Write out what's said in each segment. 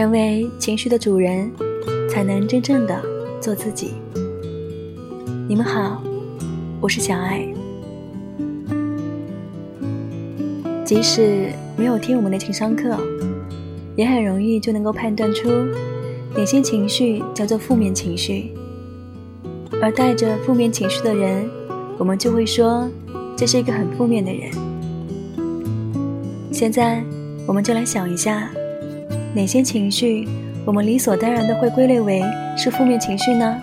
成为情绪的主人，才能真正的做自己。你们好，我是小爱。即使没有听我们的情商课，也很容易就能够判断出哪些情绪叫做负面情绪。而带着负面情绪的人，我们就会说这是一个很负面的人。现在，我们就来想一下，哪些情绪我们理所当然的会归类为是负面情绪呢？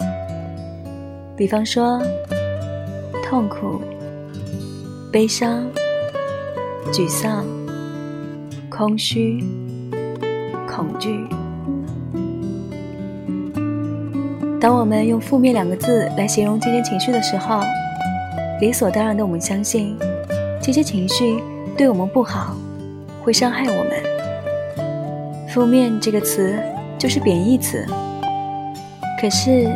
比方说，痛苦、悲伤、沮丧、空虚、恐惧。当我们用“负面”两个字来形容这些情绪的时候，理所当然的我们相信，这些情绪对我们不好。会伤害我们。负面这个词就是贬义词。可是，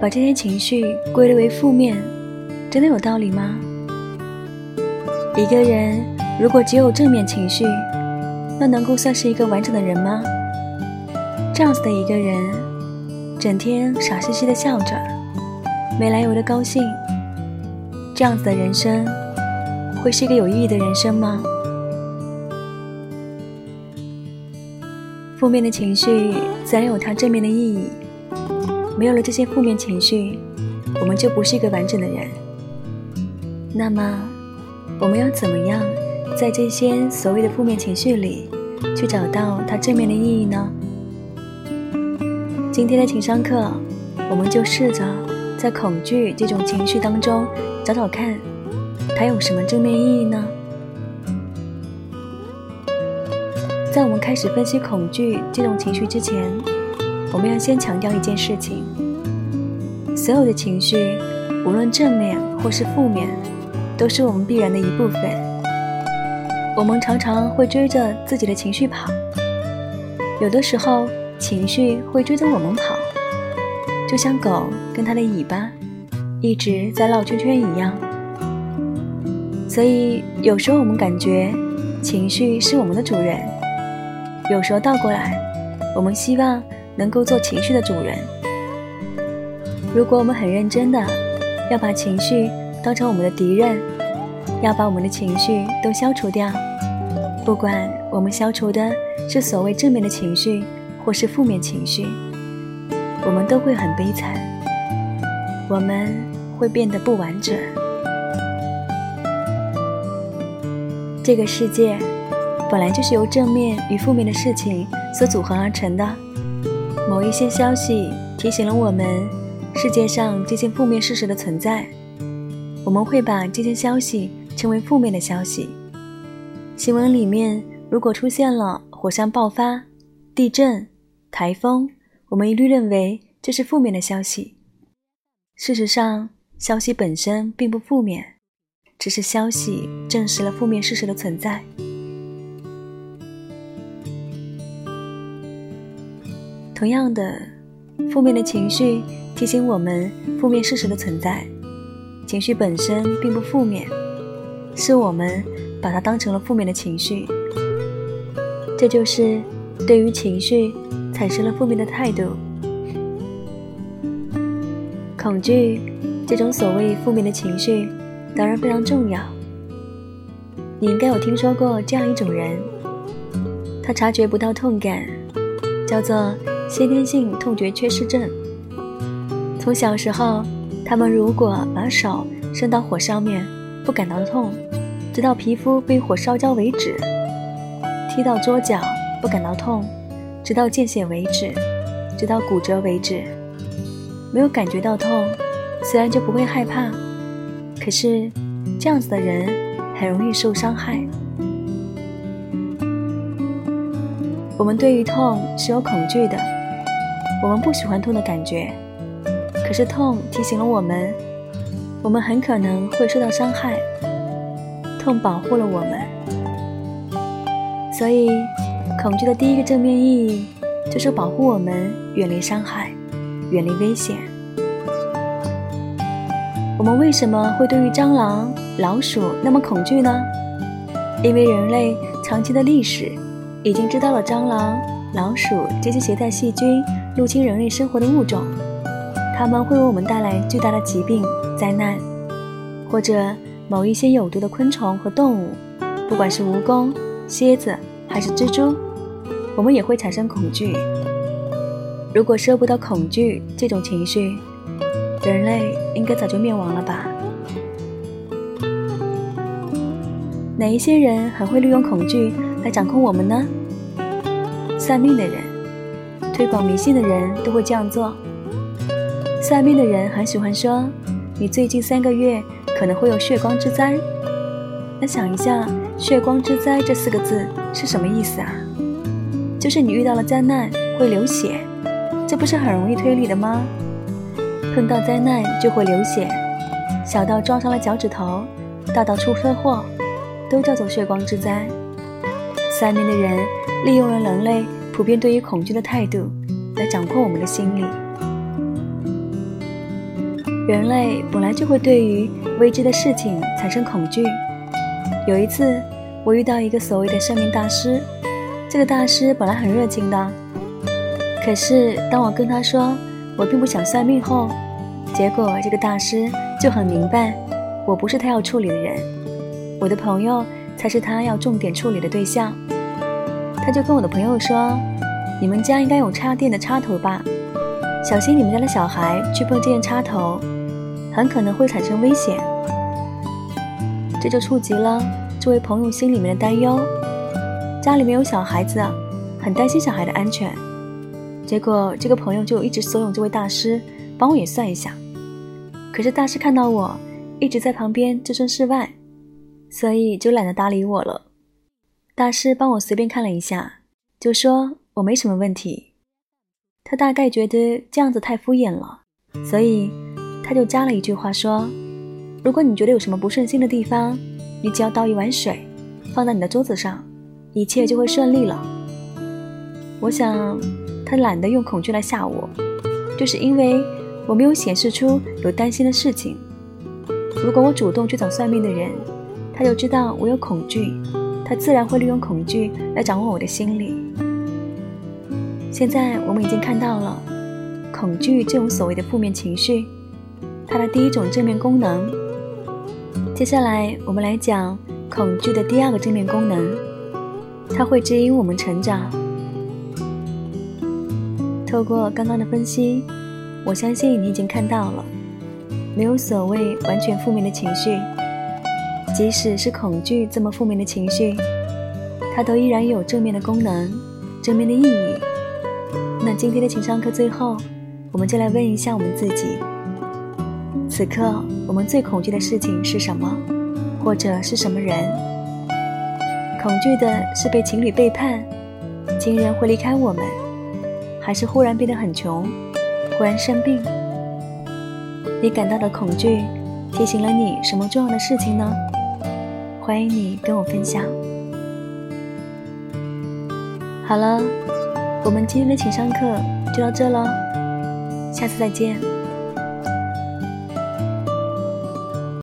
把这些情绪归类为负面，真的有道理吗？一个人如果只有正面情绪，那能够算是一个完整的人吗？这样子的一个人，整天傻兮兮的笑着，没来由的高兴，这样子的人生，会是一个有意义的人生吗？负面的情绪自然有它正面的意义。没有了这些负面情绪，我们就不是一个完整的人。那么，我们要怎么样在这些所谓的负面情绪里，去找到它正面的意义呢？今天的情商课，我们就试着在恐惧这种情绪当中找找看，它有什么正面意义呢？在我们开始分析恐惧这种情绪之前，我们要先强调一件事情：所有的情绪，无论正面或是负面，都是我们必然的一部分。我们常常会追着自己的情绪跑，有的时候情绪会追着我们跑，就像狗跟它的尾巴一直在绕圈圈一样。所以有时候我们感觉情绪是我们的主人。有时候倒过来，我们希望能够做情绪的主人。如果我们很认真的要把情绪当成我们的敌人，要把我们的情绪都消除掉，不管我们消除的是所谓正面的情绪或是负面情绪，我们都会很悲惨，我们会变得不完整。这个世界。本来就是由正面与负面的事情所组合而成的。某一些消息提醒了我们世界上这些负面事实的存在，我们会把这些消息称为负面的消息。新闻里面如果出现了火山爆发、地震、台风，我们一律认为这是负面的消息。事实上，消息本身并不负面，只是消息证实了负面事实的存在。同样的，负面的情绪提醒我们负面事实的存在。情绪本身并不负面，是我们把它当成了负面的情绪。这就是对于情绪产生了负面的态度。恐惧这种所谓负面的情绪，当然非常重要。你应该有听说过这样一种人，他察觉不到痛感，叫做。先天性痛觉缺失症。从小时候，他们如果把手伸到火上面，不感到痛，直到皮肤被火烧焦为止；踢到桌角，不感到痛，直到见血为止，直到骨折为止。没有感觉到痛，虽然就不会害怕，可是这样子的人很容易受伤害。我们对于痛是有恐惧的。我们不喜欢痛的感觉，可是痛提醒了我们，我们很可能会受到伤害。痛保护了我们，所以恐惧的第一个正面意义就是保护我们远离伤害，远离危险。我们为什么会对于蟑螂、老鼠那么恐惧呢？因为人类长期的历史已经知道了蟑螂、老鼠这些携带细菌入侵人类生活的物种，它们会为我们带来巨大的疾病灾难；或者某一些有毒的昆虫和动物，不管是蜈蚣、蝎子还是蜘蛛，我们也会产生恐惧。如果收不到恐惧这种情绪，人类应该早就灭亡了吧？哪一些人很会利用恐惧来掌控我们呢？算命的人、推广迷信的人都会这样做。算命的人很喜欢说：“你最近三个月可能会有血光之灾。”那想一下，“血光之灾”这四个字是什么意思啊？就是你遇到了灾难会流血，这不是很容易推理的吗？碰到灾难就会流血，小到撞伤了脚趾头，大到出车祸。都叫做血光之灾。算命的人利用了人类普遍对于恐惧的态度，来掌控我们的心理。人类本来就会对于未知的事情产生恐惧。有一次，我遇到一个所谓的算命大师，这个大师本来很热情的，可是当我跟他说我并不想算命后，结果这个大师就很明白，我不是他要处理的人。我的朋友才是他要重点处理的对象，他就跟我的朋友说：“你们家应该有插电的插头吧？小心你们家的小孩去碰这件插头，很可能会产生危险。”这就触及了这位朋友心里面的担忧，家里面有小孩子，很担心小孩的安全。结果这个朋友就一直怂恿这位大师帮我也算一下，可是大师看到我一直在旁边置身事外。所以就懒得搭理我了。大师帮我随便看了一下，就说我没什么问题。他大概觉得这样子太敷衍了，所以他就加了一句话说：“如果你觉得有什么不顺心的地方，你只要倒一碗水，放在你的桌子上，一切就会顺利了。”我想他懒得用恐惧来吓我，就是因为我没有显示出有担心的事情。如果我主动去找算命的人，他就知道我有恐惧，他自然会利用恐惧来掌握我的心理。现在我们已经看到了恐惧这种所谓的负面情绪，它的第一种正面功能。接下来我们来讲恐惧的第二个正面功能，它会指引我们成长。透过刚刚的分析，我相信你已经看到了，没有所谓完全负面的情绪。即使是恐惧这么负面的情绪，它都依然有正面的功能、正面的意义。那今天的情商课最后，我们就来问一下我们自己：此刻我们最恐惧的事情是什么，或者是什么人？恐惧的是被情侣背叛，亲人会离开我们，还是忽然变得很穷，忽然生病？你感到的恐惧提醒了你什么重要的事情呢？欢迎你跟我分享。好了，我们今天的情商课就到这喽，下次再见。